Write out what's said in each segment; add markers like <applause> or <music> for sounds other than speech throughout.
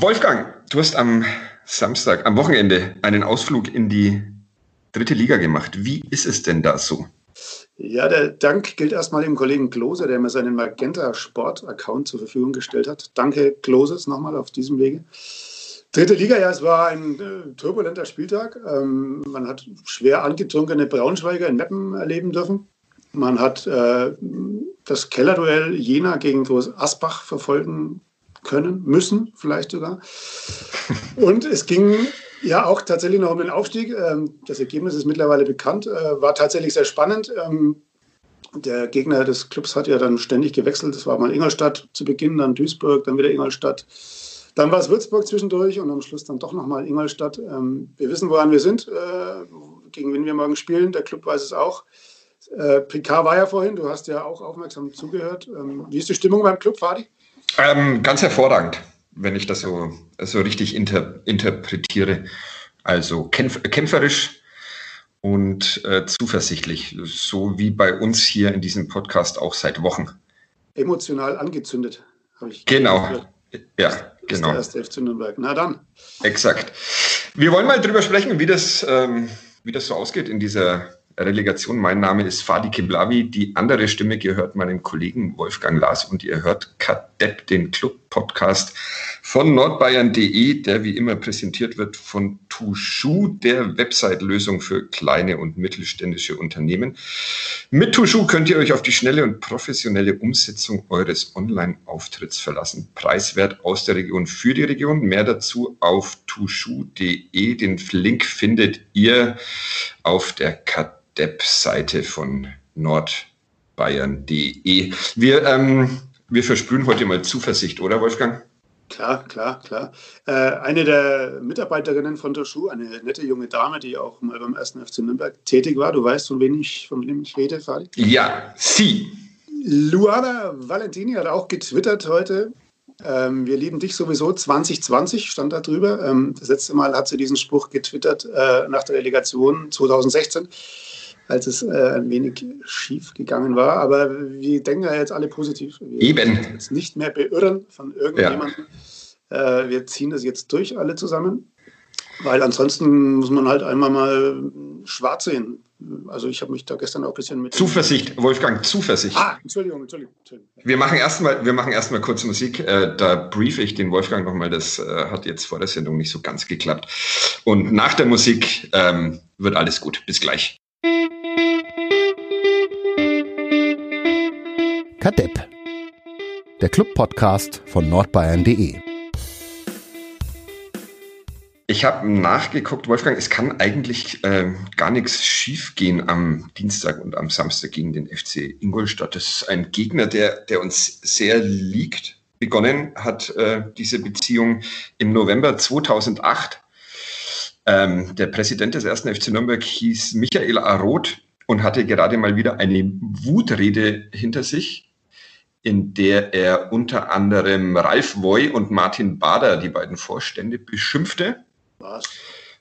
Wolfgang, du hast am Samstag, am Wochenende einen Ausflug in die dritte Liga gemacht. Wie ist es denn da so? Ja, der Dank gilt erstmal dem Kollegen Klose, der mir seinen Magenta Sport-Account zur Verfügung gestellt hat. Danke, Kloses, nochmal auf diesem Wege. Dritte Liga, ja, es war ein äh, turbulenter Spieltag. Ähm, man hat schwer angetrunkene Braunschweiger in Meppen erleben dürfen. Man hat äh, das Kellerduell Jena gegen Groß Asbach verfolgen können, müssen vielleicht sogar. Und es ging ja, auch tatsächlich noch um den Aufstieg. Ähm, das Ergebnis ist mittlerweile bekannt, äh, war tatsächlich sehr spannend. Ähm, der Gegner des Clubs hat ja dann ständig gewechselt. Das war mal Ingolstadt zu Beginn, dann Duisburg, dann wieder Ingolstadt. Dann war es Würzburg zwischendurch und am Schluss dann doch nochmal Ingolstadt. Ähm, wir wissen, woran wir sind, äh, gegen wen wir morgen spielen. Der Club weiß es auch. Äh, Picard war ja vorhin, du hast ja auch aufmerksam zugehört. Wie ist die Stimmung beim Club, Fadi? Ähm, ganz hervorragend wenn ich das so, so richtig inter, interpretiere. Also kämpf, kämpferisch und äh, zuversichtlich, so wie bei uns hier in diesem Podcast auch seit Wochen. Emotional angezündet, habe ich. Genau, gehört. ja, das genau. Ist der erste FC Nürnberg. Na dann. Exakt. Wir wollen mal drüber sprechen, wie das, ähm, wie das so ausgeht in dieser Relegation. Mein Name ist Fadi Kiblavi. Die andere Stimme gehört meinem Kollegen Wolfgang Lars und ihr hört Kadepp, den Club-Podcast von nordbayern.de, der wie immer präsentiert wird von Tushu, der Website-Lösung für kleine und mittelständische Unternehmen. Mit Tushu könnt ihr euch auf die schnelle und professionelle Umsetzung eures Online-Auftritts verlassen. Preiswert aus der Region für die Region. Mehr dazu auf tushu.de. Den Link findet ihr auf der Kadepp Depp-Seite von nordbayern.de. Wir, ähm, wir versprühen heute mal Zuversicht, oder Wolfgang? Klar, klar, klar. Äh, eine der Mitarbeiterinnen von der Schuh, eine nette junge Dame, die auch mal beim ersten FC Nürnberg tätig war. Du weißt, von wem ich, von wem ich rede, Fadi? Ja, sie. Luana Valentini hat auch getwittert heute. Ähm, wir lieben dich sowieso 2020, stand da drüber. Ähm, das letzte Mal hat sie diesen Spruch getwittert äh, nach der Relegation 2016 als es äh, ein wenig schief gegangen war. Aber wir denken ja jetzt alle positiv. Wir Eben. Jetzt nicht mehr beirren von irgendjemandem. Ja. Äh, wir ziehen das jetzt durch, alle zusammen. Weil ansonsten muss man halt einmal mal schwarz sehen. Also ich habe mich da gestern auch ein bisschen mit... Zuversicht, Wolfgang, Zuversicht. Ah, Entschuldigung, Entschuldigung. Entschuldigung. Wir machen erstmal, wir machen erstmal kurz Musik. Äh, da briefe ich den Wolfgang nochmal. Das äh, hat jetzt vor der Sendung nicht so ganz geklappt. Und nach der Musik ähm, wird alles gut. Bis gleich. Kadepp, der Club-Podcast von nordbayern.de. Ich habe nachgeguckt, Wolfgang, es kann eigentlich äh, gar nichts schiefgehen am Dienstag und am Samstag gegen den FC Ingolstadt. Das ist ein Gegner, der, der uns sehr liegt. Begonnen hat äh, diese Beziehung im November 2008. Ähm, der Präsident des ersten FC Nürnberg hieß Michael Aroth und hatte gerade mal wieder eine Wutrede hinter sich in der er unter anderem Ralf Woy und Martin Bader, die beiden Vorstände, beschimpfte. Was?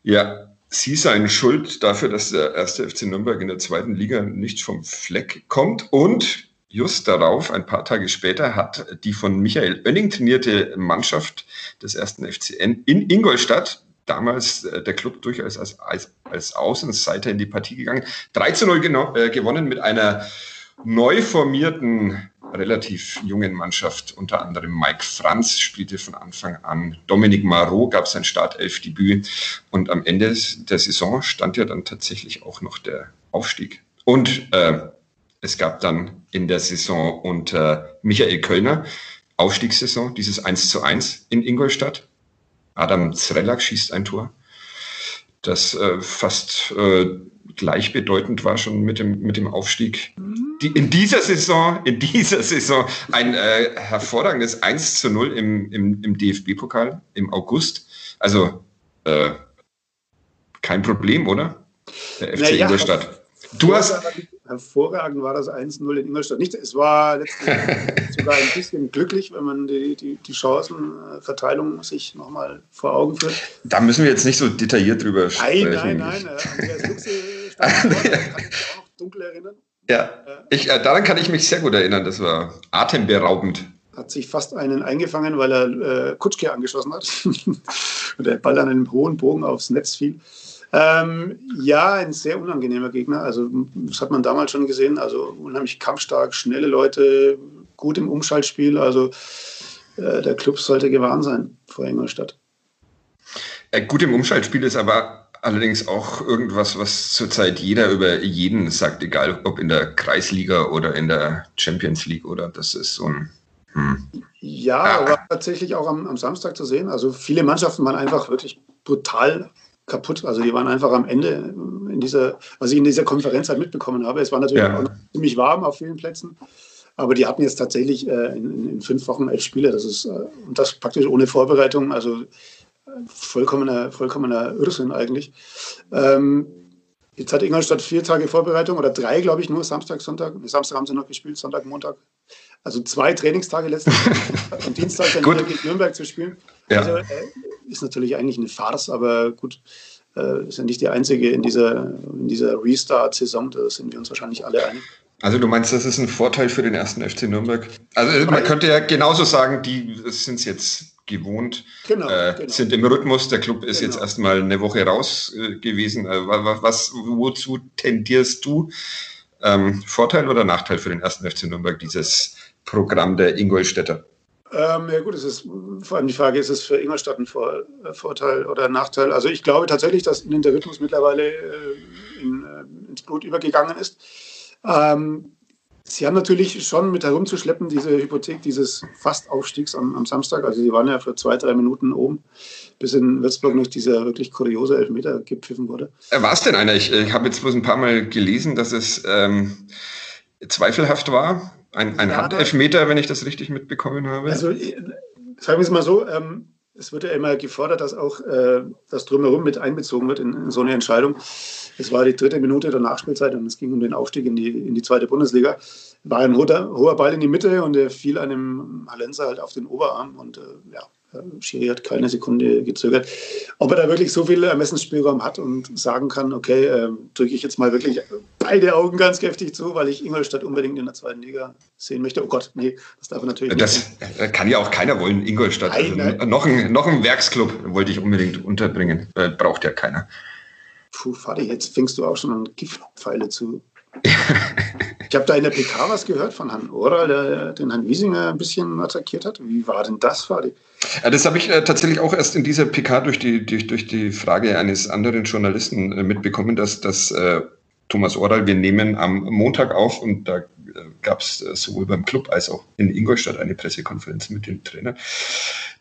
Ja, sie seien schuld dafür, dass der erste FC Nürnberg in der zweiten Liga nicht vom Fleck kommt. Und just darauf, ein paar Tage später, hat die von Michael Oenning trainierte Mannschaft des ersten FCN in Ingolstadt, damals äh, der Club durchaus als, als, als Außenseiter in die Partie gegangen, 3 zu 0 äh, gewonnen mit einer neu formierten relativ jungen Mannschaft, unter anderem Mike Franz spielte von Anfang an, Dominik Marot gab sein Startelfdebüt und am Ende der Saison stand ja dann tatsächlich auch noch der Aufstieg. Und äh, es gab dann in der Saison unter Michael Kölner Aufstiegssaison, dieses 1 zu 1 in Ingolstadt. Adam Zrelak schießt ein Tor, das äh, fast äh, gleichbedeutend war schon mit dem, mit dem Aufstieg. Die, in dieser Saison, in dieser Saison ein äh, hervorragendes 1 zu 0 im, im, im DFB-Pokal im August. Also äh, kein Problem, oder? Der FC naja, Ingolstadt. Du hast. Hervorragend war das 1-0 in Ingolstadt. Nicht, es war letztlich <laughs> sogar ein bisschen glücklich, wenn man die, die, die Chancenverteilung sich nochmal vor Augen führt. Da müssen wir jetzt nicht so detailliert drüber sprechen. Nein, nein, nein. Andreas Luxe <laughs> kann ich mich auch noch dunkel erinnern. Ja, ich, äh, daran kann ich mich sehr gut erinnern. Das war atemberaubend. hat sich fast einen eingefangen, weil er äh, Kutschke angeschossen hat <laughs> und der Ball an einem hohen Bogen aufs Netz fiel. Ähm, ja, ein sehr unangenehmer Gegner. Also das hat man damals schon gesehen. Also unheimlich kampfstark, schnelle Leute, gut im Umschaltspiel. Also äh, der Club sollte gewarnt sein vor Ingolstadt. Äh, gut im Umschaltspiel ist aber allerdings auch irgendwas, was zurzeit jeder über jeden sagt, egal ob in der Kreisliga oder in der Champions League oder das ist so ein. Hm. Ja, ah. aber tatsächlich auch am, am Samstag zu sehen. Also viele Mannschaften waren einfach wirklich brutal kaputt. Also die waren einfach am Ende in dieser, was ich in dieser Konferenz halt mitbekommen habe. Es war natürlich ja. auch ziemlich warm auf vielen Plätzen. Aber die hatten jetzt tatsächlich äh, in, in, fünf Wochen elf Spiele. Das ist, äh, und das praktisch ohne Vorbereitung. Also äh, vollkommener, vollkommener Irrsinn eigentlich. Ähm, jetzt hat Ingolstadt vier Tage Vorbereitung oder drei, glaube ich, nur Samstag, Sonntag. Samstag haben sie noch gespielt, Sonntag, Montag. Also zwei Trainingstage letzten <laughs> am Dienstag dann wieder gegen Nürnberg zu spielen. Ja. Also, äh, ist natürlich eigentlich eine Farce, aber gut, äh, ist ja nicht die einzige in dieser, in dieser Restart-Saison, da sind wir uns wahrscheinlich alle einig. Also du meinst, das ist ein Vorteil für den ersten FC Nürnberg? Also man könnte ja genauso sagen, die sind es jetzt gewohnt, genau, äh, genau. sind im Rhythmus, der Club ist genau. jetzt erstmal eine Woche raus äh, gewesen. Äh, was, wozu tendierst du? Ähm, Vorteil oder Nachteil für den ersten FC Nürnberg, dieses Programm der Ingolstädter? Ähm, ja gut, es ist vor allem die Frage, ist es für Ingolstadt ein Vor äh, Vorteil oder ein Nachteil? Also ich glaube tatsächlich, dass ihnen der Rhythmus mittlerweile äh, in, äh, ins Blut übergegangen ist. Ähm, Sie haben natürlich schon mit herumzuschleppen, diese Hypothek dieses Fastaufstiegs am, am Samstag. Also sie waren ja für zwei, drei Minuten oben, bis in Würzburg noch dieser wirklich kuriose Elfmeter gepfiffen wurde. Äh, War es denn einer? Ich, ich habe jetzt bloß ein paar Mal gelesen, dass es ähm, zweifelhaft war. Ein, ein ja, Handelfmeter, wenn ich das richtig mitbekommen habe. Also äh, sagen wir es mal so, ähm, es wird ja immer gefordert, dass auch äh, das Drumherum mit einbezogen wird in, in, so eine Entscheidung. Es war die dritte Minute der Nachspielzeit und es ging um den Aufstieg in die, in die zweite Bundesliga. War ein hoher, hoher Ball in die Mitte und er fiel einem Hallenser halt auf den Oberarm und äh, ja, Schiri hat keine Sekunde gezögert. Ob er da wirklich so viel Ermessensspielraum hat und sagen kann, okay, äh, drücke ich jetzt mal wirklich beide Augen ganz kräftig zu, weil ich Ingolstadt unbedingt in der zweiten Liga sehen möchte. Oh Gott, nee, das darf er natürlich das nicht. Das kann ja auch keiner wollen, Ingolstadt. Nein, also, Noch, ein, noch ein Werksclub wollte ich unbedingt unterbringen. Äh, braucht ja keiner. Puh, Fadi, jetzt fängst du auch schon an Giftpfeile zu ich habe da in der PK was gehört von Herrn Oral, der den Herrn Wiesinger ein bisschen attackiert hat. Wie war denn das, Fadi? Ja, das habe ich äh, tatsächlich auch erst in dieser PK durch die, durch, durch die Frage eines anderen Journalisten äh, mitbekommen, dass, dass äh, Thomas Oral, wir nehmen am Montag auf und da äh, gab es äh, sowohl beim Club als auch in Ingolstadt eine Pressekonferenz mit dem Trainer,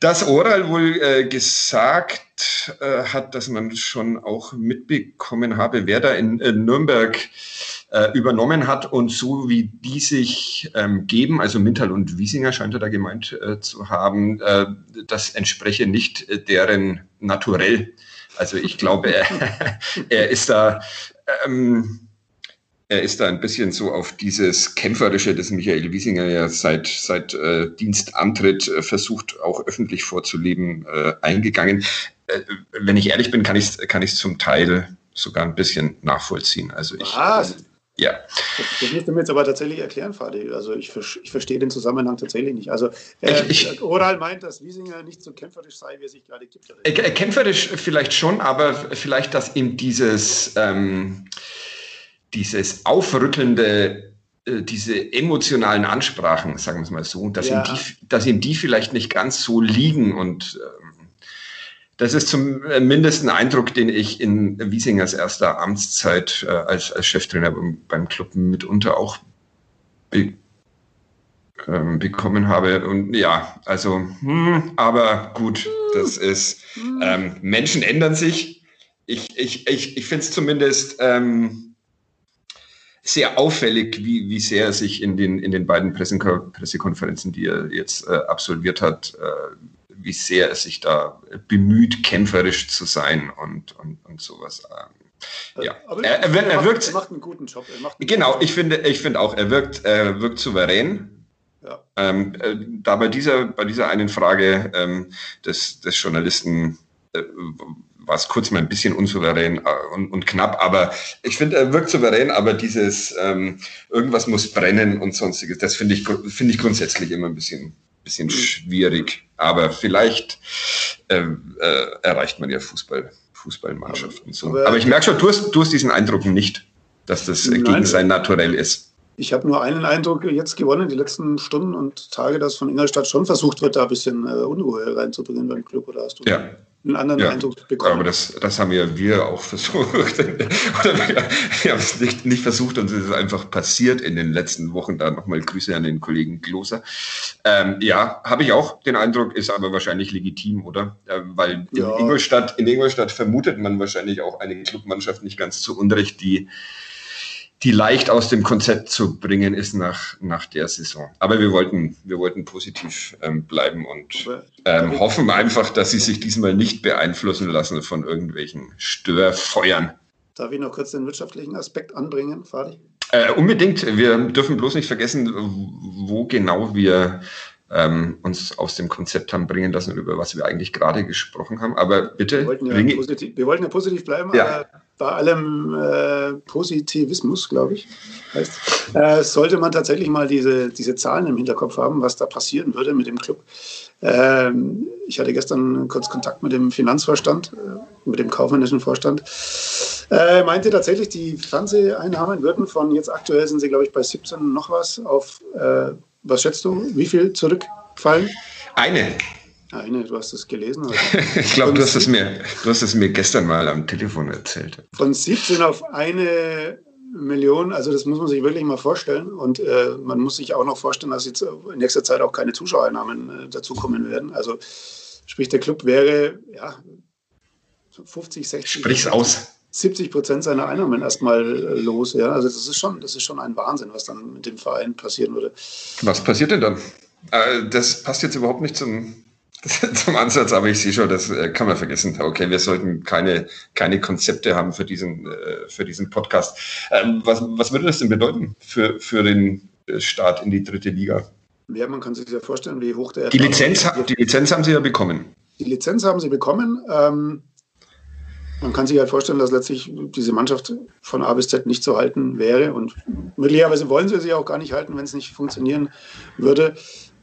dass Oral wohl äh, gesagt äh, hat, dass man schon auch mitbekommen habe, wer da in, in Nürnberg äh, übernommen hat und so wie die sich ähm, geben, also Mintal und Wiesinger scheint er da gemeint äh, zu haben, äh, das entspreche nicht äh, deren Naturell. Also ich glaube, er, <laughs> er ist da ähm, er ist da ein bisschen so auf dieses Kämpferische, das Michael Wiesinger ja seit, seit äh, Dienstantritt äh, versucht, auch öffentlich vorzuleben, äh, eingegangen. Äh, wenn ich ehrlich bin, kann ich es kann zum Teil sogar ein bisschen nachvollziehen. Also ich, Was? Ja. Das musst du mir jetzt aber tatsächlich erklären, Fadi. Also ich, ich verstehe den Zusammenhang tatsächlich nicht. Also äh, ich, Oral meint, dass Wiesinger nicht so kämpferisch sei, wie er sich gerade gibt. Äh, kämpferisch vielleicht schon, aber vielleicht, dass ihm dieses, ähm, dieses aufrüttelnde äh, diese emotionalen Ansprachen, sagen wir es mal so, dass, ja. ihm die, dass ihm die vielleicht nicht ganz so liegen und ähm, das ist zumindest ein Eindruck, den ich in Wiesingers erster Amtszeit äh, als, als Cheftrainer beim, beim Club mitunter auch be, ähm, bekommen habe. Und ja, also, hm, aber gut, das ist, ähm, Menschen ändern sich. Ich, ich, ich, ich finde es zumindest ähm, sehr auffällig, wie, wie sehr er sich in den, in den beiden Pressekonferenzen, die er jetzt äh, absolviert hat, äh, wie sehr er sich da bemüht, kämpferisch zu sein und, und, und sowas. Ähm, ja, er, er, er, er, wirkt. Er macht einen guten Job. Einen genau, guten ich finde, ich finde auch, er wirkt, er wirkt souverän. Ja. Ähm, äh, da bei dieser, bei dieser einen Frage ähm, des, des Journalisten äh, war es kurz mal ein bisschen unsouverän äh, und, und, knapp, aber ich finde, er wirkt souverän, aber dieses ähm, irgendwas muss brennen und sonstiges, das finde ich, finde ich grundsätzlich immer ein bisschen bisschen schwierig. Aber vielleicht äh, äh, erreicht man ja Fußball, Fußballmannschaften so. Aber, Aber ich merke schon, du hast, du hast diesen Eindruck nicht, dass das Nein, gegen sein Naturell ist. Ich habe nur einen Eindruck jetzt gewonnen, die letzten Stunden und Tage, dass von Ingolstadt schon versucht wird, da ein bisschen äh, Unruhe reinzubringen beim Club. Oder hast du ja. Einen anderen ja. Eindruck bekommen? Aber das, das haben ja wir auch versucht. <laughs> Oder wir, haben es nicht, nicht versucht und es ist einfach passiert in den letzten Wochen. Da nochmal Grüße an den Kollegen Kloser. Ähm, ja, habe ich auch den Eindruck, ist aber wahrscheinlich legitim, oder? Äh, weil in, ja. Ingolstadt, in Ingolstadt vermutet man wahrscheinlich auch eine Clubmannschaft nicht ganz zu Unrecht, die die leicht aus dem Konzept zu bringen ist nach, nach der Saison. Aber wir wollten, wir wollten positiv ähm, bleiben und ähm, hoffen einfach, dass sie sich diesmal nicht beeinflussen lassen von irgendwelchen Störfeuern. Darf ich noch kurz den wirtschaftlichen Aspekt anbringen, Fadi? Äh, unbedingt. Wir dürfen bloß nicht vergessen, wo genau wir ähm, uns aus dem Konzept haben bringen lassen, über was wir eigentlich gerade gesprochen haben. Aber bitte. Wir wollten ja, positiv, wir wollten ja positiv bleiben, ja. aber bei allem äh, Positivismus, glaube ich, heißt, äh, sollte man tatsächlich mal diese, diese Zahlen im Hinterkopf haben, was da passieren würde mit dem Club. Ähm, ich hatte gestern kurz Kontakt mit dem Finanzvorstand, äh, mit dem kaufmännischen Vorstand. Er meinte tatsächlich, die Fernseheinnahmen würden von jetzt aktuell sind sie, glaube ich, bei 17 noch was auf äh, was schätzt du, wie viel zurückfallen? Eine. Eine, du hast es gelesen. <laughs> ich glaube, du, hast es mir, du hast es mir gestern mal am Telefon erzählt. Von 17 auf eine Million, also das muss man sich wirklich mal vorstellen. Und äh, man muss sich auch noch vorstellen, dass jetzt in nächster Zeit auch keine Zuschauereinnahmen äh, dazukommen werden. Also sprich, der Club wäre ja 50, 60. Sprich's aus. 70 Prozent seiner Einnahmen erstmal äh, los. Ja? Also das ist, schon, das ist schon ein Wahnsinn, was dann mit dem Verein passieren würde. Was passiert denn dann? Äh, das passt jetzt überhaupt nicht zum, <laughs> zum Ansatz, aber ich sehe schon, das äh, kann man vergessen. Okay, wir sollten keine, keine Konzepte haben für diesen, für diesen Podcast. Ähm, was, was würde das denn bedeuten für, für den Start in die dritte Liga? Ja, man kann sich ja vorstellen, wie hoch der. Die Lizenz, die Lizenz haben Sie ja bekommen. Die Lizenz haben Sie bekommen. Ähm, man kann sich halt vorstellen, dass letztlich diese Mannschaft von A bis Z nicht zu halten wäre. Und möglicherweise wollen sie sich auch gar nicht halten, wenn es nicht funktionieren würde.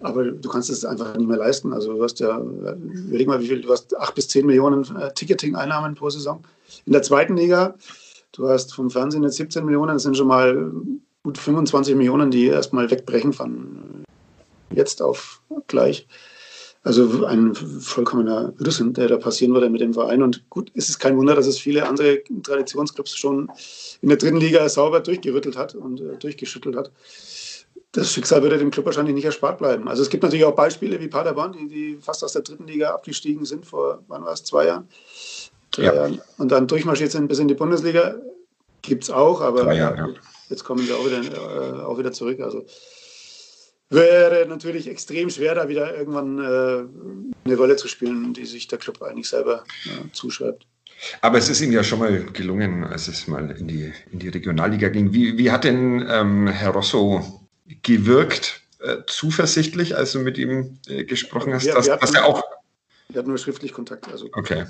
Aber du kannst es einfach nicht mehr leisten. Also du hast ja, überleg mal, wie viel, du hast acht bis zehn Millionen äh, Ticketing-Einnahmen pro Saison. In der zweiten Liga, du hast vom Fernsehen jetzt 17 Millionen, das sind schon mal gut 25 Millionen, die erstmal wegbrechen von jetzt auf gleich. Also ein vollkommener Irrsinn, der da passieren würde mit dem Verein. Und gut, es ist kein Wunder, dass es viele andere Traditionsclubs schon in der dritten Liga sauber durchgerüttelt hat und äh, durchgeschüttelt hat. Das Schicksal würde dem Club wahrscheinlich nicht erspart bleiben. Also es gibt natürlich auch Beispiele wie Paderborn, die, die fast aus der dritten Liga abgestiegen sind vor, wann war es, zwei Jahren? Ja. Jahren. Und dann durchmarschiert sind bis in die Bundesliga. Gibt es auch, aber Jahre, ja. jetzt kommen sie auch wieder, äh, auch wieder zurück. Also wäre natürlich extrem schwer, da wieder irgendwann äh, eine Rolle zu spielen, die sich der Club eigentlich selber äh, zuschreibt. Aber es ist ihm ja schon mal gelungen, als es mal in die, in die Regionalliga ging. Wie, wie hat denn ähm, Herr Rosso gewirkt, äh, zuversichtlich, als du mit ihm äh, gesprochen hast, wir, dass, wir dass er auch. Wir hatten nur schriftlich Kontakt. Also. Okay.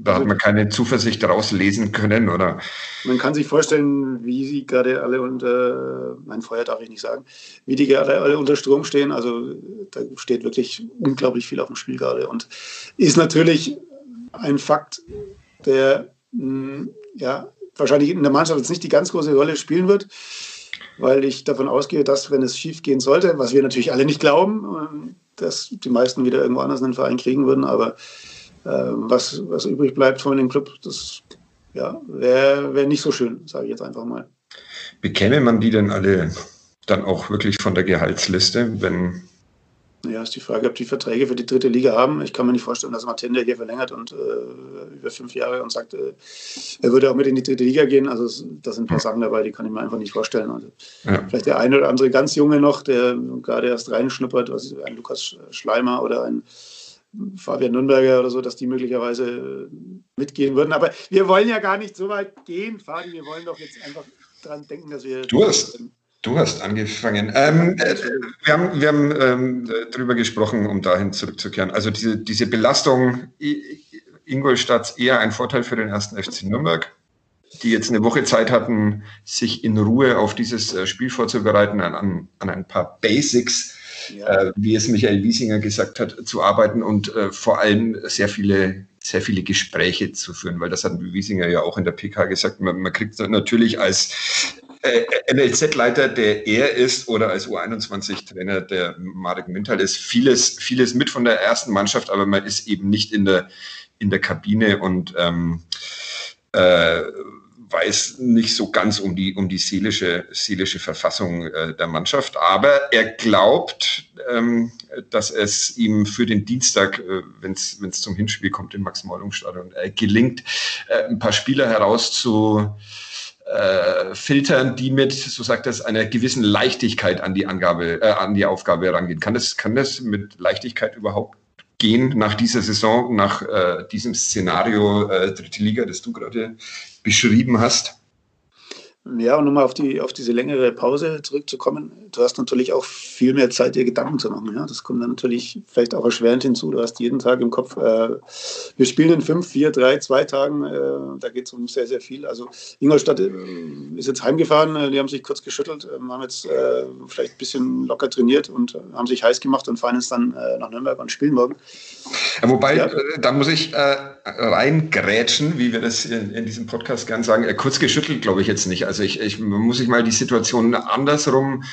Da hat man keine Zuversicht rauslesen können, oder? Man kann sich vorstellen, wie sie gerade alle unter, mein Feuer darf ich nicht sagen, wie die gerade alle unter Strom stehen. Also da steht wirklich unglaublich viel auf dem Spiel gerade und ist natürlich ein Fakt, der hm, ja wahrscheinlich in der Mannschaft jetzt nicht die ganz große Rolle spielen wird, weil ich davon ausgehe, dass wenn es schief gehen sollte, was wir natürlich alle nicht glauben, dass die meisten wieder irgendwo anders einen Verein kriegen würden, aber ähm, was, was übrig bleibt von dem Club, das ja, wäre wär nicht so schön, sage ich jetzt einfach mal. Bekäme man die denn alle dann auch wirklich von der Gehaltsliste, wenn ja, ist die Frage, ob die Verträge für die dritte Liga haben. Ich kann mir nicht vorstellen, dass Martin hier verlängert und äh, über fünf Jahre und sagt, äh, er würde auch mit in die dritte Liga gehen. Also da sind ein paar Sachen dabei, die kann ich mir einfach nicht vorstellen. Also, ja. Vielleicht der eine oder andere ganz Junge noch, der gerade erst reinschnuppert, was ein Lukas Schleimer oder ein Fabian Nürnberger oder so, dass die möglicherweise mitgehen würden. Aber wir wollen ja gar nicht so weit gehen, Fabi. Wir wollen doch jetzt einfach daran denken, dass wir. Du hast, du hast angefangen. Ähm, äh, wir haben, wir haben ähm, darüber gesprochen, um dahin zurückzukehren. Also diese, diese Belastung Ingolstadt eher ein Vorteil für den ersten FC Nürnberg, die jetzt eine Woche Zeit hatten, sich in Ruhe auf dieses äh, Spiel vorzubereiten, an, an ein paar Basics ja. äh, wie es Michael Wiesinger gesagt hat, zu arbeiten und äh, vor allem sehr viele sehr viele Gespräche zu führen, weil das hat Wiesinger ja auch in der PK gesagt. Man, man kriegt natürlich als äh, NLZ-Leiter, der er ist, oder als U21-Trainer, der Marek Mintal ist, vieles, vieles mit von der ersten Mannschaft, aber man ist eben nicht in der, in der Kabine und ähm, äh, weiß nicht so ganz um die, um die seelische, seelische Verfassung äh, der Mannschaft. Aber er glaubt, ähm, dass es ihm für den Dienstag, äh, wenn es zum Hinspiel kommt im Max-Morlock-Stadion, äh, gelingt, äh, ein paar Spieler herauszu äh, filtern, die mit, so sagt er, einer gewissen Leichtigkeit an die Angabe, äh, an die Aufgabe herangehen. Kann das, kann das mit Leichtigkeit überhaupt gehen nach dieser Saison, nach äh, diesem Szenario äh, dritte Liga, das du gerade beschrieben hast? Ja, und nochmal auf, die, auf diese längere Pause zurückzukommen. Du hast natürlich auch viel mehr Zeit, dir Gedanken zu machen. Ja? Das kommt dann natürlich vielleicht auch erschwerend hinzu. Du hast jeden Tag im Kopf, äh, wir spielen in fünf, vier, drei, zwei Tagen. Äh, da geht es um sehr, sehr viel. Also Ingolstadt äh, ist jetzt heimgefahren. Äh, die haben sich kurz geschüttelt, äh, haben jetzt äh, vielleicht ein bisschen locker trainiert und haben sich heiß gemacht und fahren jetzt dann nach Nürnberg und spielen morgen. Ja, wobei, ja. da muss ich reingrätschen, wie wir das in, in diesem Podcast gern sagen. kurz geschüttelt, glaube ich jetzt nicht. Also ich, ich muss ich mal die Situation andersrum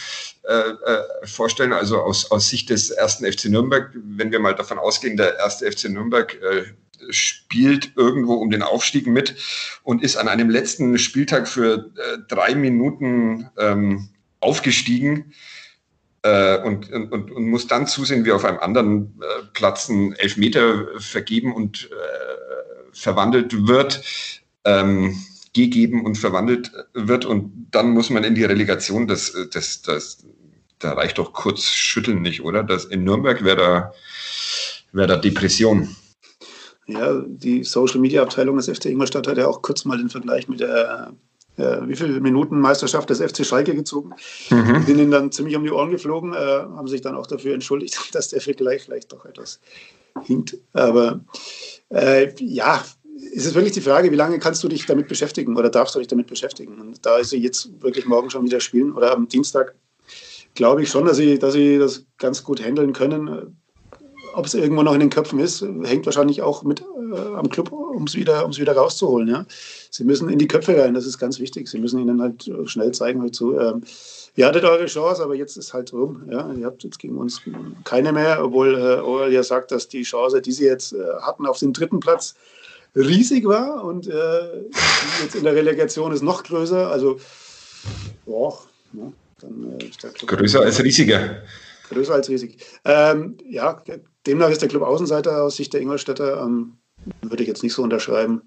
äh, äh, vorstellen. Also aus, aus Sicht des ersten FC Nürnberg, wenn wir mal davon ausgehen, der erste FC Nürnberg äh, spielt irgendwo um den Aufstieg mit und ist an einem letzten Spieltag für äh, drei Minuten ähm, aufgestiegen. Äh, und, und, und, muss dann zusehen, wie auf einem anderen äh, Platz ein Elfmeter vergeben und verwandelt wird. Ähm, gegeben und verwandelt wird und dann muss man in die Relegation. Das, das, das, da reicht doch kurz schütteln nicht, oder? Das in Nürnberg wäre da, wär da Depression. Ja, die Social Media Abteilung des FC Ingolstadt hat ja auch kurz mal den Vergleich mit der äh, wie viele Minuten Meisterschaft des FC Schalke gezogen. Mhm. Sind ihnen dann ziemlich um die Ohren geflogen, äh, haben sich dann auch dafür entschuldigt, <laughs> dass der Vergleich vielleicht doch etwas hinkt. Aber äh, ja, ist es wirklich die Frage, wie lange kannst du dich damit beschäftigen oder darfst du dich damit beschäftigen? Und da sie jetzt wirklich morgen schon wieder spielen oder am Dienstag, glaube ich schon, dass sie, dass sie das ganz gut handeln können. Ob es irgendwo noch in den Köpfen ist, hängt wahrscheinlich auch mit äh, am Club, um es wieder, wieder rauszuholen. Ja? Sie müssen in die Köpfe rein, das ist ganz wichtig. Sie müssen ihnen halt schnell zeigen, halt so, äh, ihr hattet eure Chance, aber jetzt ist halt rum. Ja? Ihr habt jetzt gegen uns keine mehr, obwohl äh, Orel ja sagt, dass die Chance, die sie jetzt äh, hatten auf den dritten Platz, riesig war und äh, jetzt in der Relegation ist noch größer. Also, boah, ne, dann äh, ist der Club größer als riesiger. Größer als riesig. Ähm, ja, demnach ist der Club Außenseiter aus Sicht der Ingolstädter. Ähm, würde ich jetzt nicht so unterschreiben.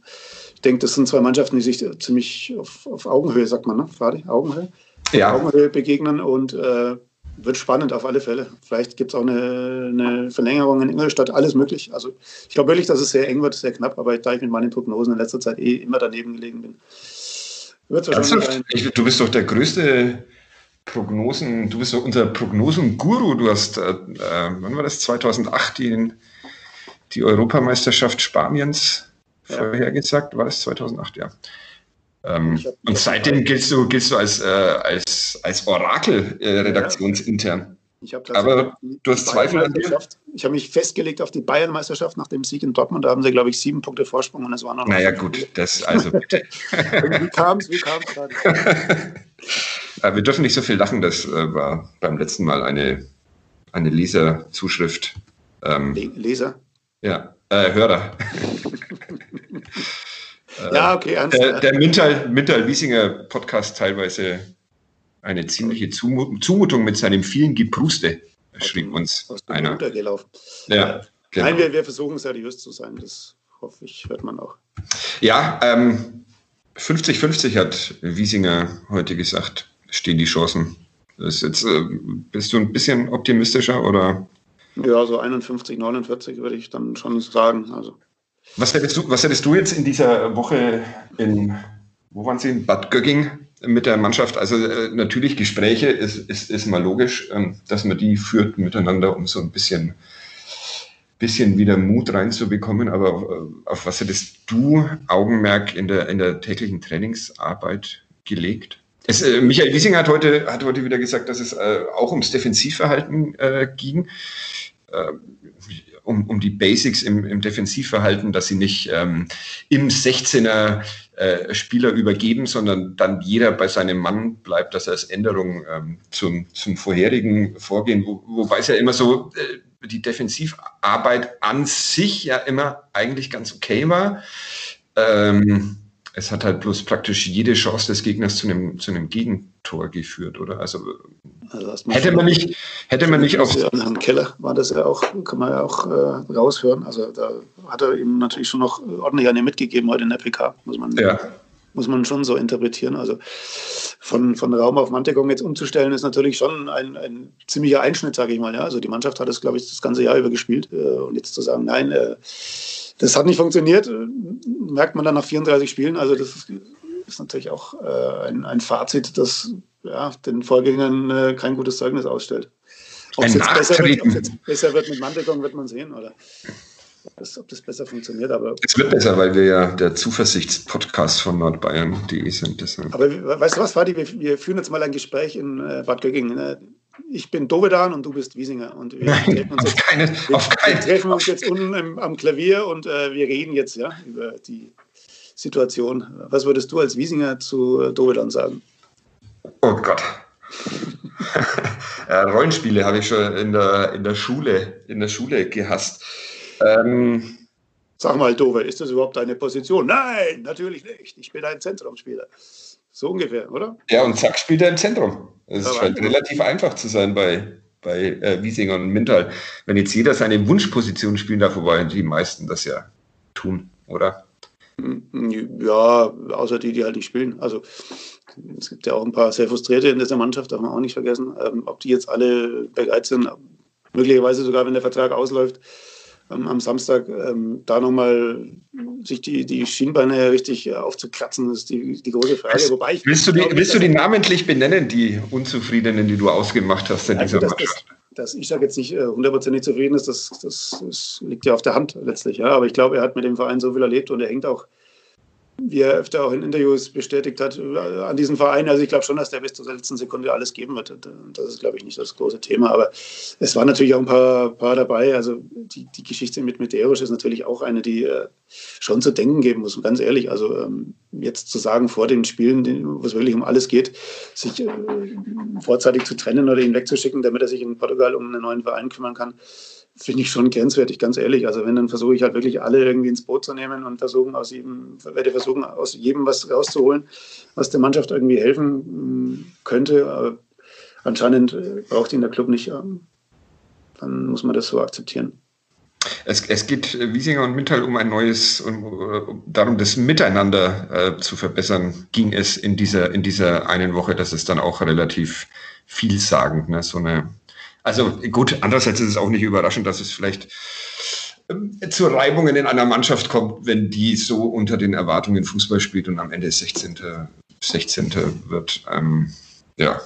Ich denke, das sind zwei Mannschaften, die sich ziemlich auf, auf Augenhöhe, sagt man, ne? Fadi? Augenhöhe? Ja. Augenhöhe begegnen und äh, wird spannend auf alle Fälle. Vielleicht gibt es auch eine, eine, Verlängerung in Ingolstadt, alles möglich. Also ich glaube wirklich, dass es sehr eng wird, sehr knapp, aber da ich mit meinen Prognosen in letzter Zeit eh immer daneben gelegen bin, wird es wahrscheinlich ich, Du bist doch der größte Prognosen, du bist doch unser Prognosenguru. Du hast, äh, äh wann war das, 2008 die, die Europameisterschaft Spaniens. Vorhergesagt? War das 2008, ja. Ähm, und seitdem giltst du, giltst du als, äh, als, als Orakel äh, redaktionsintern. Aber du hast Zweifel an dir? Ich habe mich festgelegt auf die Bayernmeisterschaft nach dem Sieg in Dortmund. Da haben sie, glaube ich, sieben Punkte Vorsprung und es waren noch. Naja, gut, das also. <laughs> wie kam es? Wie kam es gerade? Wir dürfen nicht so viel lachen. Das äh, war beim letzten Mal eine, eine Leserzuschrift. Ähm, Leser? Ja, äh, Hörer. <laughs> Ja, okay. Ernst, der, der Mintal, Mintal Wiesinger Podcast teilweise eine ziemliche Zumutung mit seinem vielen Gepruste, schrieb uns aus einer. Gelaufen. Ja, genau. Nein, wir, wir versuchen seriös zu sein, das hoffe ich, hört man auch. Ja, 50-50 ähm, hat Wiesinger heute gesagt, stehen die Chancen. Jetzt, äh, bist du ein bisschen optimistischer oder? Ja, so 51, 49 würde ich dann schon sagen. Also was hättest du, was hättest du jetzt in dieser Woche in, wo waren Sie, in Bad Gögging mit der Mannschaft? Also äh, natürlich Gespräche ist, ist, ist mal logisch, ähm, dass man die führt miteinander, um so ein bisschen, bisschen wieder Mut reinzubekommen. Aber auf, äh, auf was hättest du Augenmerk in der, in der täglichen Trainingsarbeit gelegt? Es, äh, Michael Wiesinger hat heute, hat heute wieder gesagt, dass es äh, auch ums Defensivverhalten äh, ging. Um, um die Basics im, im Defensivverhalten, dass sie nicht ähm, im 16er äh, Spieler übergeben, sondern dann jeder bei seinem Mann bleibt, dass er als Änderung ähm, zum, zum vorherigen Vorgehen, wo, wobei es ja immer so äh, die Defensivarbeit an sich ja immer eigentlich ganz okay war. Ähm, es hat halt bloß praktisch jede Chance des Gegners zu einem, zu einem Gegentor geführt, oder? Also, also hätte man nicht, hätte man nicht auf. Herrn Keller war das ja auch, kann man ja auch äh, raushören. Also da hat er ihm natürlich schon noch ordentlich eine mitgegeben heute in der PK, muss man, ja. muss man schon so interpretieren. Also von, von Raum auf Mantegon jetzt umzustellen, ist natürlich schon ein, ein ziemlicher Einschnitt, sage ich mal. Ja? Also die Mannschaft hat es, glaube ich, das ganze Jahr über gespielt. Äh, und jetzt zu sagen, nein, äh, das hat nicht funktioniert, äh, merkt man dann nach 34 Spielen. Also das ist, ist natürlich auch äh, ein, ein, Fazit, das ja, den Vorgängern äh, kein gutes Zeugnis ausstellt. Ob es jetzt, besser wird, jetzt besser wird mit Mandelkong, wird man sehen. Oder das, ob das besser funktioniert. Aber es wird besser, weil wir ja der Zuversichtspodcast von Nordbayern.de sind. Deshalb. Aber weißt du was, Fadi? Wir, wir, führen jetzt mal ein Gespräch in äh, Bad Göggingen. Ne? ich bin Dovedan und du bist Wiesinger. Und wir Nein, treffen uns, auf jetzt, keine, wir, auf wir treffen uns jetzt unten im, am Klavier und äh, wir reden jetzt ja, über die Situation. Was würdest du als Wiesinger zu Dovedan sagen? Oh Gott. <laughs> äh, Rollenspiele habe ich schon in der, in der Schule, in der Schule gehasst. Ähm, Sag mal, Dove, ist das überhaupt deine Position? Nein, natürlich nicht. Ich bin ein Zentrumsspieler. So ungefähr, oder? Ja, und zack, spielt er im Zentrum. Es scheint relativ einfach zu sein bei, bei äh, Wiesinger und Mintal. Wenn jetzt jeder seine Wunschposition spielen darf, wobei die meisten das ja tun, oder? Ja, außer die, die halt nicht spielen. Also es gibt ja auch ein paar sehr frustrierte in dieser Mannschaft, darf man auch nicht vergessen. Ähm, ob die jetzt alle bereit sind, möglicherweise sogar, wenn der Vertrag ausläuft, ähm, am Samstag ähm, da nochmal sich die, die Schienbeine richtig aufzukratzen, ist die, die große Frage. Wobei ich willst du die, willst du die namentlich benennen, die Unzufriedenen, die du ausgemacht hast in also dieser das, Mannschaft? Dass ich sage jetzt nicht äh, hundertprozentig zufrieden ist, das, das, das, liegt ja auf der Hand letztlich. Ja. Aber ich glaube, er hat mit dem Verein so viel erlebt und er hängt auch wie er öfter auch in Interviews bestätigt hat, an diesen Verein. Also ich glaube schon, dass der bis zur letzten Sekunde alles geben wird. Das ist, glaube ich, nicht das große Thema. Aber es waren natürlich auch ein paar, paar dabei. Also die, die Geschichte mit Medeiros ist natürlich auch eine, die äh, schon zu denken geben muss, ganz ehrlich. Also ähm, jetzt zu sagen, vor den Spielen, wo es wirklich um alles geht, sich äh, vorzeitig zu trennen oder ihn wegzuschicken, damit er sich in Portugal um einen neuen Verein kümmern kann, finde ich schon grenzwertig, ganz ehrlich. Also wenn, dann versuche ich halt wirklich alle irgendwie ins Boot zu nehmen und versuchen aus jedem, werde versuchen, aus jedem was rauszuholen, was der Mannschaft irgendwie helfen mm, könnte. Aber anscheinend äh, braucht ihn der Club nicht. Dann muss man das so akzeptieren. Es, es geht Wiesinger und Mittal um ein neues, um, darum, das Miteinander äh, zu verbessern, ging es in dieser, in dieser einen Woche. Das ist dann auch relativ vielsagend, ne? so eine also gut, andererseits ist es auch nicht überraschend, dass es vielleicht ähm, zu Reibungen in einer Mannschaft kommt, wenn die so unter den Erwartungen Fußball spielt und am Ende 16. 16. wird. Ähm, ja.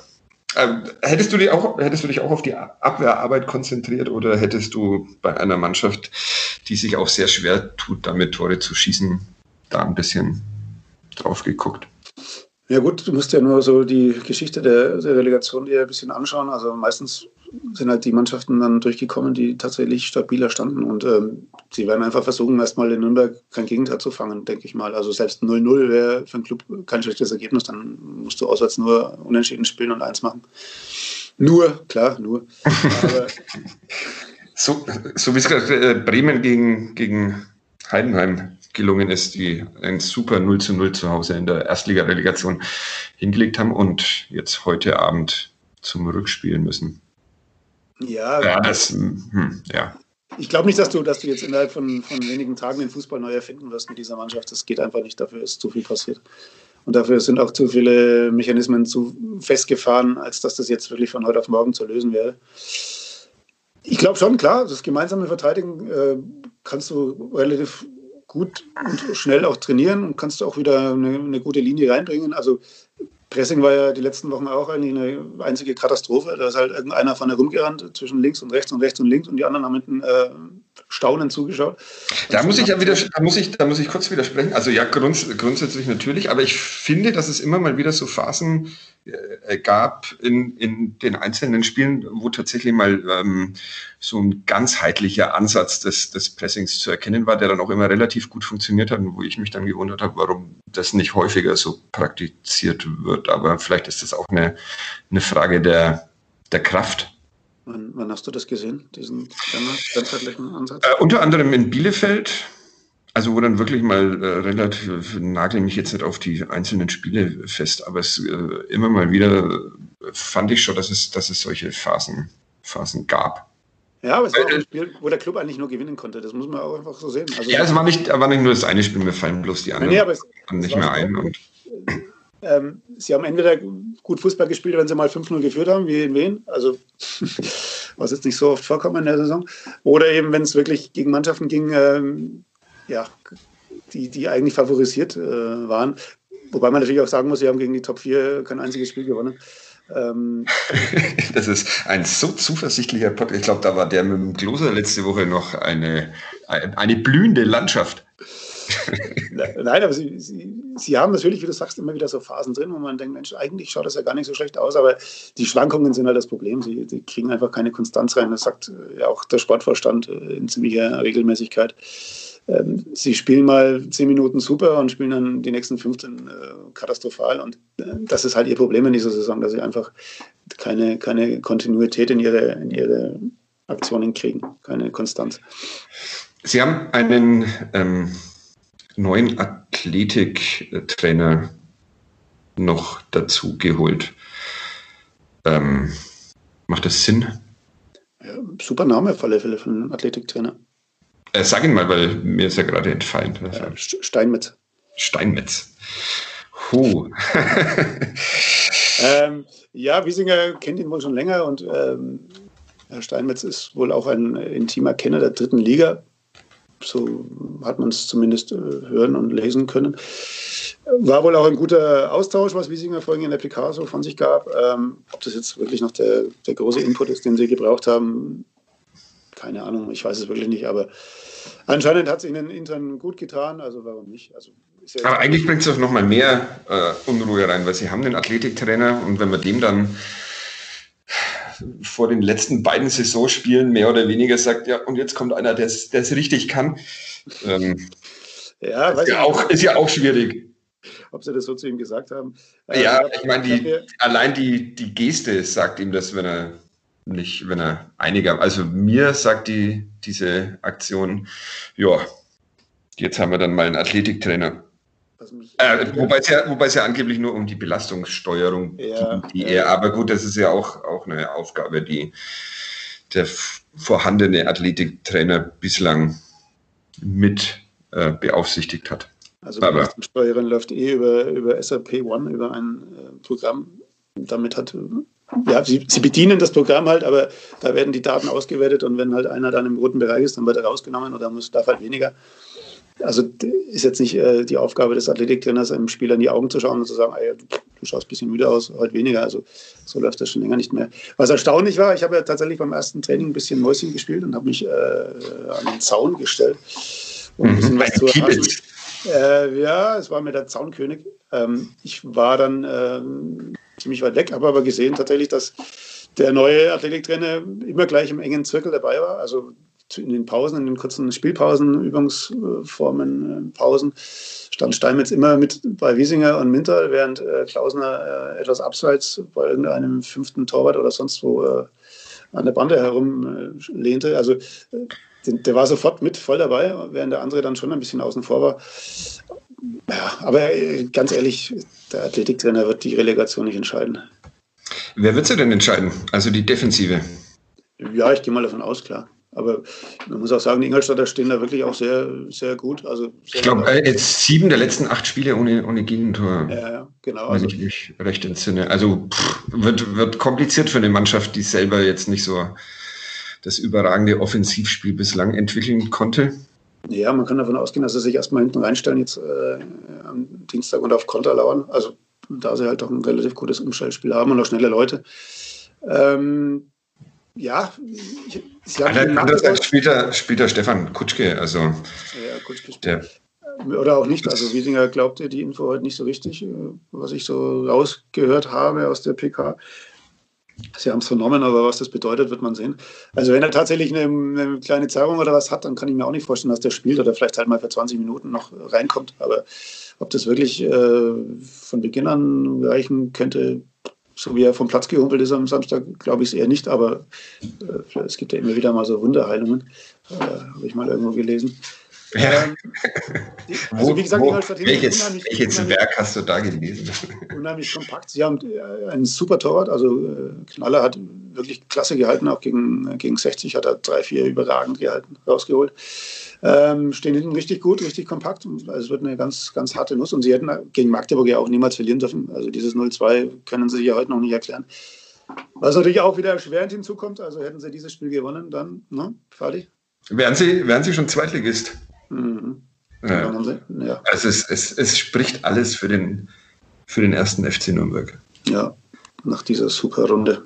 Ähm, hättest, du dich auch, hättest du dich auch auf die Abwehrarbeit konzentriert oder hättest du bei einer Mannschaft, die sich auch sehr schwer tut, damit Tore zu schießen, da ein bisschen drauf geguckt? Ja gut, du musst ja nur so die Geschichte der, der Relegation dir ein bisschen anschauen. Also meistens sind halt die Mannschaften dann durchgekommen, die tatsächlich stabiler standen. Und ähm, sie werden einfach versuchen, erstmal in Nürnberg kein Gegenteil zu fangen, denke ich mal. Also selbst 0-0 wäre für einen Club kein schlechtes Ergebnis. Dann musst du auswärts nur unentschieden spielen und eins machen. Nur, klar, nur. <laughs> so, so wie es gerade äh, Bremen gegen, gegen Heidenheim gelungen ist, die ein super 0 zu 0 zu Hause in der Erstliga-Relegation hingelegt haben und jetzt heute Abend zum Rückspielen müssen. Ja, ja, das, hm, ja. Ich glaube nicht, dass du, dass du jetzt innerhalb von, von wenigen Tagen den Fußball neu erfinden wirst mit dieser Mannschaft. Das geht einfach nicht. Dafür ist zu viel passiert. Und dafür sind auch zu viele Mechanismen zu festgefahren, als dass das jetzt wirklich von heute auf morgen zu lösen wäre. Ich glaube schon, klar, das gemeinsame Verteidigen äh, kannst du relativ gut und schnell auch trainieren und kannst auch wieder eine, eine, gute Linie reinbringen. Also Pressing war ja die letzten Wochen auch eigentlich eine einzige Katastrophe. Da ist halt irgendeiner von der rumgerannt zwischen links und rechts und rechts und links und die anderen haben hinten äh, staunend zugeschaut. Da muss ich ja wieder, da muss ich, da muss ich kurz widersprechen. Also ja, grunds grundsätzlich natürlich, aber ich finde, dass es immer mal wieder so Phasen äh, gab in, in den einzelnen Spielen, wo tatsächlich mal ähm, so ein ganzheitlicher Ansatz des, des Pressings zu erkennen war, der dann auch immer relativ gut funktioniert hat und wo ich mich dann gewundert habe, warum das nicht häufiger so praktiziert wird. Aber vielleicht ist das auch eine, eine Frage der, der Kraft. Wann, wann hast du das gesehen, diesen ganzheitlichen Ansatz? Äh, unter anderem in Bielefeld also wo dann wirklich mal äh, relativ, nagel mich jetzt nicht auf die einzelnen Spiele fest, aber es äh, immer mal wieder äh, fand ich schon, dass es, dass es solche Phasen, Phasen gab. Ja, aber es war auch ein Spiel, wo der Club eigentlich nur gewinnen konnte. Das muss man auch einfach so sehen. Also, ja, es war nicht, war nicht nur das eine Spiel, mir fallen bloß die anderen nee, aber es, nicht mehr ein. Und ähm, sie haben entweder gut Fußball gespielt, wenn sie mal 5-0 geführt haben, wie in Wien, also <laughs> was jetzt nicht so oft vorkommt in der Saison, oder eben, wenn es wirklich gegen Mannschaften ging, ähm, ja, die, die eigentlich favorisiert äh, waren. Wobei man natürlich auch sagen muss, sie haben gegen die Top 4 kein einziges Spiel gewonnen. Ähm, <laughs> das ist ein so zuversichtlicher Podcast. Ich glaube, da war der mit dem Gloser letzte Woche noch eine, eine blühende Landschaft. <laughs> Nein, aber sie, sie, sie haben natürlich, wie du sagst, immer wieder so Phasen drin, wo man denkt, Mensch, eigentlich schaut das ja gar nicht so schlecht aus, aber die Schwankungen sind halt das Problem. Sie, sie kriegen einfach keine Konstanz rein. Das sagt ja auch der Sportvorstand in ziemlicher Regelmäßigkeit. Ähm, sie spielen mal zehn Minuten super und spielen dann die nächsten 15 äh, katastrophal. Und äh, das ist halt ihr Problem in dieser Saison, dass sie einfach keine, keine Kontinuität in ihre, in ihre Aktionen kriegen, keine Konstanz. Sie haben einen ähm, neuen Athletiktrainer noch dazu geholt. Ähm, macht das Sinn? Ja, super Name auf alle Fälle für einen Athletiktrainer. Äh, sag ihn mal, weil mir ist ja gerade entfallen. Ja, Steinmetz. Steinmetz. Huh. <laughs> ähm, ja, Wiesinger kennt ihn wohl schon länger und ähm, Herr Steinmetz ist wohl auch ein intimer Kenner der dritten Liga. So hat man es zumindest äh, hören und lesen können. War wohl auch ein guter Austausch, was Wiesinger vorhin in der Picasso von sich gab. Ähm, ob das jetzt wirklich noch der, der große Input ist, den sie gebraucht haben, keine Ahnung, ich weiß es wirklich nicht, aber anscheinend hat es ihnen intern gut getan, also warum nicht? Also ja aber eigentlich bringt es doch nochmal mehr äh, Unruhe rein, weil sie haben den Athletiktrainer und wenn man dem dann vor den letzten beiden Saisonspielen mehr oder weniger sagt, ja, und jetzt kommt einer, der es richtig kann. Ähm, ja, ist, ja auch, ist ja auch schwierig. Ob sie das so zu ihm gesagt haben. Ja, äh, ich meine, die, allein die, die Geste sagt ihm das, wenn er nicht, wenn er einiger, also mir sagt die, diese Aktion, ja, jetzt haben wir dann mal einen Athletiktrainer. Äh, wobei, es ja, wobei es ja angeblich nur um die Belastungssteuerung ja, ging, die ja. er, aber gut, das ist ja auch, auch eine Aufgabe, die der vorhandene Athletiktrainer bislang mit äh, beaufsichtigt hat. Also die Belastungssteuerung läuft eh über, über SAP One, über ein äh, Programm. Damit hat ja, sie, sie, bedienen das Programm halt, aber da werden die Daten ausgewertet und wenn halt einer dann im roten Bereich ist, dann wird er rausgenommen oder muss, darf halt weniger. Also ist jetzt nicht äh, die Aufgabe des Athletiktrainers, einem Spieler in die Augen zu schauen und zu sagen, ey, du, du, schaust ein bisschen müde aus, heute weniger. Also so läuft das schon länger nicht mehr. Was erstaunlich war, ich habe ja tatsächlich beim ersten Training ein bisschen Mäuschen gespielt und habe mich äh, an den Zaun gestellt, um ein bisschen mhm. was zu erfassen. Äh, ja, es war mir der Zaunkönig. Ähm, ich war dann ähm, ziemlich weit weg, habe aber gesehen tatsächlich, dass der neue Athletiktrainer immer gleich im engen Zirkel dabei war. Also in den Pausen, in den kurzen Spielpausen, Übungsformen, äh, Pausen, stand Steinmetz immer mit bei Wiesinger und Minter, während äh, Klausner äh, etwas abseits bei irgendeinem fünften Torwart oder sonst wo äh, an der Bande herumlehnte. Also der war sofort mit voll dabei, während der andere dann schon ein bisschen außen vor war. Ja, aber ganz ehrlich, der Athletiktrainer wird die Relegation nicht entscheiden. Wer wird sie denn entscheiden? Also die Defensive? Ja, ich gehe mal davon aus, klar. Aber man muss auch sagen, die Ingolstadter stehen da wirklich auch sehr, sehr gut. Also sehr ich glaube, äh, jetzt sieben der letzten acht Spiele ohne, ohne Gegentor. Ja, ja genau. Wenn also, ich mich recht entsinne. Also pff, wird, wird kompliziert für eine Mannschaft, die selber jetzt nicht so das überragende Offensivspiel bislang entwickeln konnte. Ja, man kann davon ausgehen, dass sie sich erstmal hinten reinstellen jetzt äh, am Dienstag und auf Konter lauern. Also da sie halt auch ein relativ gutes Umstellspiel haben und auch schnelle Leute. Ähm, ja, ich, sie haben Andererseits spielt er, spielt er Stefan Kutschke, also ja, Kutschke der Oder auch nicht. Also Wiesinger glaubte die Info heute nicht so richtig, äh, was ich so rausgehört habe aus der PK. Sie haben es vernommen, aber was das bedeutet, wird man sehen. Also wenn er tatsächlich eine, eine, kleine Zerrung oder was hat, dann kann ich mir auch nicht vorstellen, dass der spielt oder vielleicht halt mal für 20 Minuten noch reinkommt. Aber ob das wirklich äh, von Beginn an reichen könnte, so wie er vom Platz gehumpelt ist am Samstag, glaube ich es eher nicht. Aber äh, es gibt ja immer wieder mal so Wunderheilungen, äh, habe ich mal irgendwo gelesen. Ja. Ähm, <laughs> also wie gesagt, wo, die welches, unheimlich, welches unheimlich, Werk hast du da gelesen? <laughs> Unheimlich kompakt. Sie haben äh, einen super Torwart, also äh, Knaller hat wirklich klasse gehalten, auch gegen, gegen 60 hat er drei, vier überragend gehalten, rausgeholt. Ähm, stehen hinten richtig gut, richtig kompakt. Also es wird eine ganz, ganz harte Nuss. Und sie hätten gegen Magdeburg ja auch niemals verlieren dürfen. Also dieses 0-2 können sie sich ja heute noch nicht erklären. Was natürlich auch wieder erschwerend hinzukommt, also hätten sie dieses Spiel gewonnen, dann, ne, Fadi? Wären sie, wären sie schon Zweitligist? Mhm. Ja. ja. Also es, es, es spricht alles für den, für den ersten FC Nürnberg. Ja, nach dieser super Runde.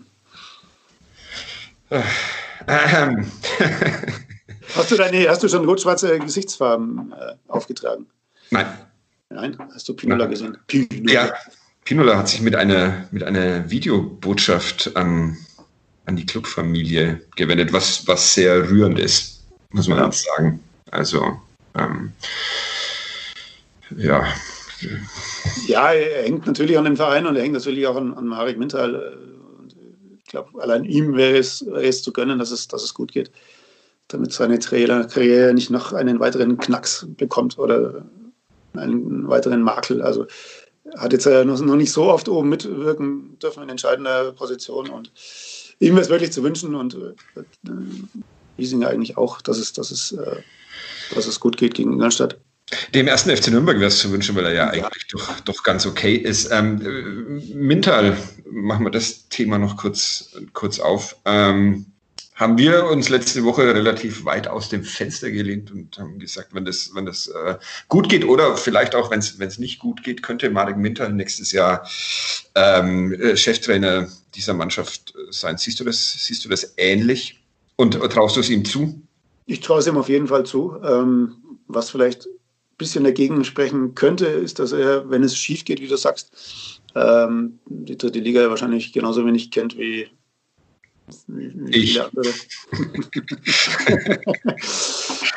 Ähm. <laughs> hast, du deine, hast du schon rot-schwarze Gesichtsfarben äh, aufgetragen? Nein. Nein? Hast du Pinola Nein. gesehen? Pinola. Ja, Pinola hat sich mit einer, mit einer Videobotschaft an, an die Clubfamilie gewendet, was, was sehr rührend ist, muss man ja. sagen. Also ähm, ja. Ja, er hängt natürlich an dem Verein und er hängt natürlich auch an, an Marek Mintal. Ich glaube, allein ihm wäre es, wäre es zu gönnen, dass es, dass es gut geht, damit seine Karriere nicht noch einen weiteren Knacks bekommt oder einen weiteren Makel. Also hat jetzt ja noch, nicht so oft oben mitwirken dürfen in entscheidender Position und ihm wäre es wirklich zu wünschen und äh, Wiesinger eigentlich auch, dass es, dass es äh, dass es gut geht gegen Ingolstadt. Dem ersten FC Nürnberg wäre es zu wünschen, weil er ja, ja. eigentlich doch, doch ganz okay ist. Ähm, Mintal, machen wir das Thema noch kurz, kurz auf. Ähm, haben wir uns letzte Woche relativ weit aus dem Fenster gelehnt und haben gesagt, wenn das, wenn das äh, gut geht oder vielleicht auch, wenn es nicht gut geht, könnte Marek Mintal nächstes Jahr ähm, äh, Cheftrainer dieser Mannschaft sein. Siehst du das, siehst du das ähnlich und traust du es ihm zu? Ich traue es ihm auf jeden Fall zu. Ähm, was vielleicht ein bisschen dagegen sprechen könnte, ist, dass er, wenn es schief geht, wie du sagst, ähm, die dritte Liga wahrscheinlich genauso wenig kennt wie, wie ich. <laughs>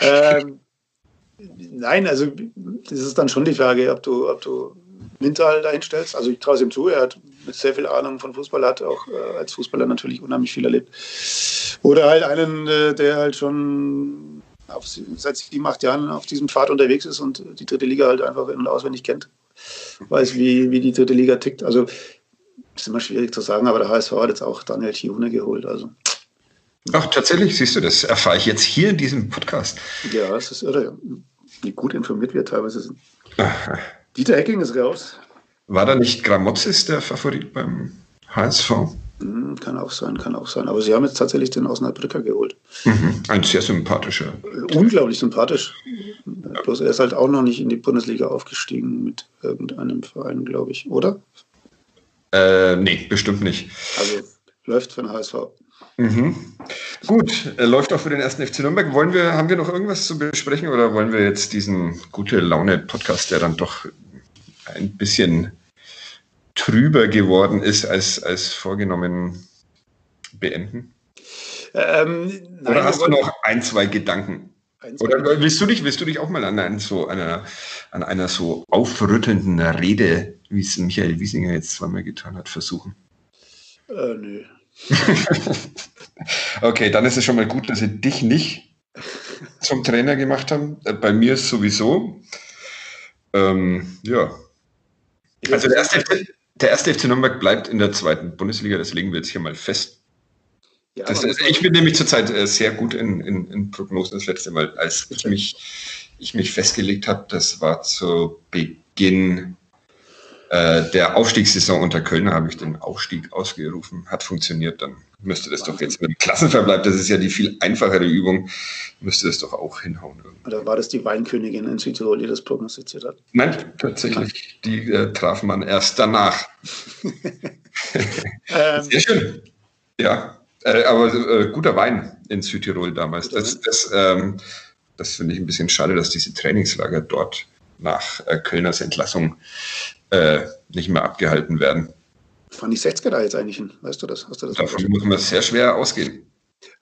ähm, nein, also das ist dann schon die Frage, ob du, ob du Mintal dahin stellst. Also ich traue es ihm zu, er hat sehr viel Ahnung von Fußball, hat auch äh, als Fußballer natürlich unheimlich viel erlebt. Oder halt einen, äh, der halt schon auf, seit sieben, acht Jahren auf diesem Pfad unterwegs ist und die dritte Liga halt einfach in- und auswendig kennt. Weiß, wie, wie die dritte Liga tickt. Also ist immer schwierig zu sagen, aber der HSV hat jetzt auch Daniel Thiune geholt. Also. Ach, tatsächlich, siehst du, das erfahre ich jetzt hier in diesem Podcast. Ja, es ist irre, wie gut informiert wir teilweise sind. Dieter Hecking ist raus. War da nicht Gramozis der Favorit beim HSV? Hm, kann auch sein, kann auch sein. Aber sie haben jetzt tatsächlich den Osnabrücker geholt. Mhm. Ein sehr sympathischer. Unglaublich sympathisch. Ja. Bloß er ist halt auch noch nicht in die Bundesliga aufgestiegen mit irgendeinem Verein, glaube ich, oder? Äh, nee, bestimmt nicht. Also läuft für den HSV. Mhm. Gut, äh, läuft auch für den ersten FC Nürnberg. Wollen wir, haben wir noch irgendwas zu besprechen oder wollen wir jetzt diesen gute Laune-Podcast, der dann doch ein bisschen trüber geworden ist als, als vorgenommen, beenden? Ähm, nein, Oder hast du noch ein, zwei Gedanken? Ein, zwei Oder willst du dich, willst du dich auch mal an, an so einer, an einer so aufrüttelnden Rede, wie es Michael Wiesinger jetzt zweimal getan hat, versuchen? Äh, nö. <laughs> okay, dann ist es schon mal gut, dass sie dich nicht zum Trainer gemacht haben. Äh, bei mir sowieso. Ähm, ja. Also der erste, der erste FC Nürnberg bleibt in der zweiten Bundesliga, das legen wir jetzt hier mal fest. Ja, das, ich bin nämlich zurzeit äh, sehr gut in, in, in, Prognosen. Das letzte Mal, als ich mich, ich mich festgelegt habe, das war zu Beginn äh, der Aufstiegssaison unter Köln habe ich den Aufstieg ausgerufen. Hat funktioniert, dann müsste das doch jetzt mit dem Klassenverbleib, das ist ja die viel einfachere Übung, müsste das doch auch hinhauen. Irgendwie. Oder war das die Weinkönigin in Südtirol, die das prognostiziert hat? Nein, tatsächlich. Die äh, traf man erst danach. <laughs> Ähm. Sehr schön. Ja, äh, aber äh, guter Wein in Südtirol damals. Das, das, ähm, das finde ich ein bisschen schade, dass diese Trainingslager dort nach äh, Kölners Entlassung äh, nicht mehr abgehalten werden. Fahren die 60er da jetzt eigentlich hin? Weißt du das? Hast du das Davon muss man sehr schwer ausgehen,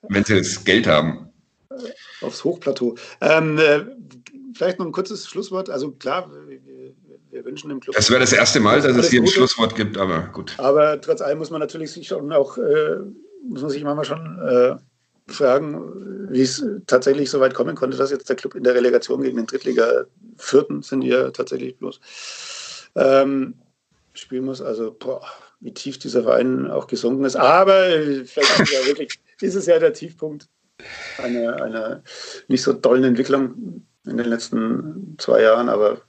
wenn sie das Geld haben. Aufs Hochplateau. Ähm, äh, vielleicht noch ein kurzes Schlusswort. Also klar, wir, wünschen dem Club. Es wäre das erste Mal, dass es hier ein Gute. Schlusswort gibt, aber gut. Aber trotz allem muss man natürlich sich schon auch, äh, muss man sich manchmal schon äh, fragen, wie es tatsächlich so weit kommen konnte, dass jetzt der Club in der Relegation gegen den Drittliga Vierten sind wir tatsächlich bloß ähm, spielen muss. Also, boah, wie tief dieser Verein auch gesunken ist. Aber vielleicht ist, ja wirklich, <laughs> ist es ja der Tiefpunkt einer, einer nicht so tollen Entwicklung in den letzten zwei Jahren. Aber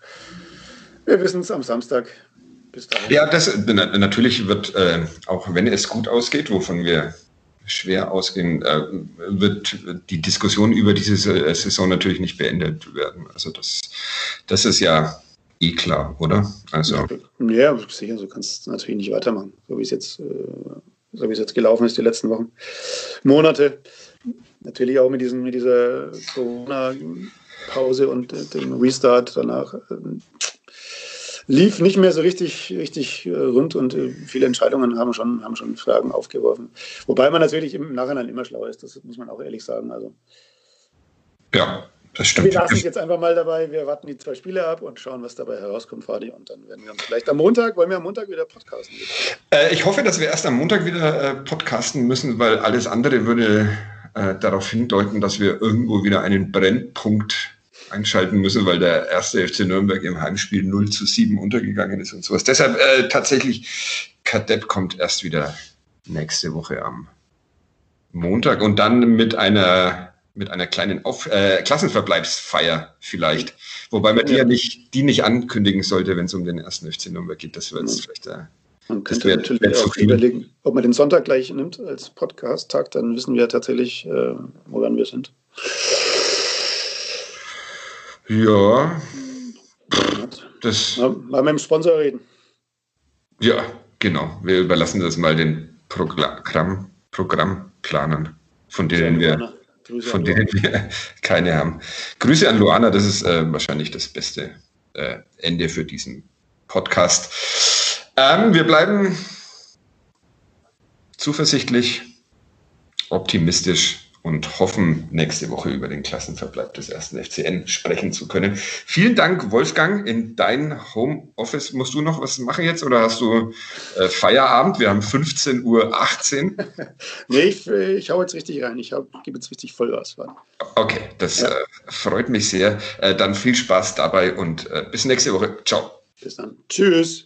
wir wissen es am Samstag. Bis dahin. Ja, das natürlich wird, äh, auch wenn es gut ausgeht, wovon wir schwer ausgehen, äh, wird die Diskussion über diese Saison natürlich nicht beendet werden. Also das, das ist ja eh klar, oder? Also ja, sicher, so kannst du natürlich nicht weitermachen, so wie es jetzt, äh, so wie es jetzt gelaufen ist die letzten Wochen, Monate. Natürlich auch mit, diesen, mit dieser Corona-Pause und dem Restart danach. Ähm, lief nicht mehr so richtig, richtig äh, rund und äh, viele Entscheidungen haben schon, haben schon Fragen aufgeworfen. Wobei man natürlich im Nachhinein immer schlauer ist, das muss man auch ehrlich sagen. Also, ja, das stimmt. Wir lassen es jetzt einfach mal dabei. Wir warten die zwei Spiele ab und schauen, was dabei herauskommt, Fadi. Und dann werden wir uns vielleicht am Montag, wollen wir am Montag wieder podcasten? Äh, ich hoffe, dass wir erst am Montag wieder äh, podcasten müssen, weil alles andere würde äh, darauf hindeuten, dass wir irgendwo wieder einen Brennpunkt einschalten müssen, weil der erste FC Nürnberg im Heimspiel 0 zu 7 untergegangen ist und sowas. Deshalb äh, tatsächlich, Kadepp kommt erst wieder nächste Woche am Montag und dann mit einer mit einer kleinen Auf äh, Klassenverbleibsfeier vielleicht. Wobei man die ja nicht, die nicht ankündigen sollte, wenn es um den ersten FC Nürnberg geht. Das wäre jetzt vielleicht der. Man könnte wär, natürlich wär auch überlegen, ob man den Sonntag gleich nimmt als Podcast-Tag, dann wissen wir tatsächlich, äh, woran wir sind. Ja. Das, mal, mal mit dem Sponsor reden. Ja, genau. Wir überlassen das mal den Programm, Programmplanern, von denen wir, von denen wir <laughs> keine haben. Grüße an Luana, das ist äh, wahrscheinlich das beste äh, Ende für diesen Podcast. Ähm, wir bleiben zuversichtlich, optimistisch und hoffen, nächste Woche über den Klassenverbleib des ersten FCN sprechen zu können. Vielen Dank, Wolfgang. In dein Homeoffice musst du noch was machen jetzt oder hast du äh, Feierabend? Wir haben 15.18 Uhr. <laughs> nee, ich, ich hau jetzt richtig rein. Ich gebe jetzt richtig Vollgas. Okay, das ja. äh, freut mich sehr. Äh, dann viel Spaß dabei und äh, bis nächste Woche. Ciao. Bis dann. Tschüss.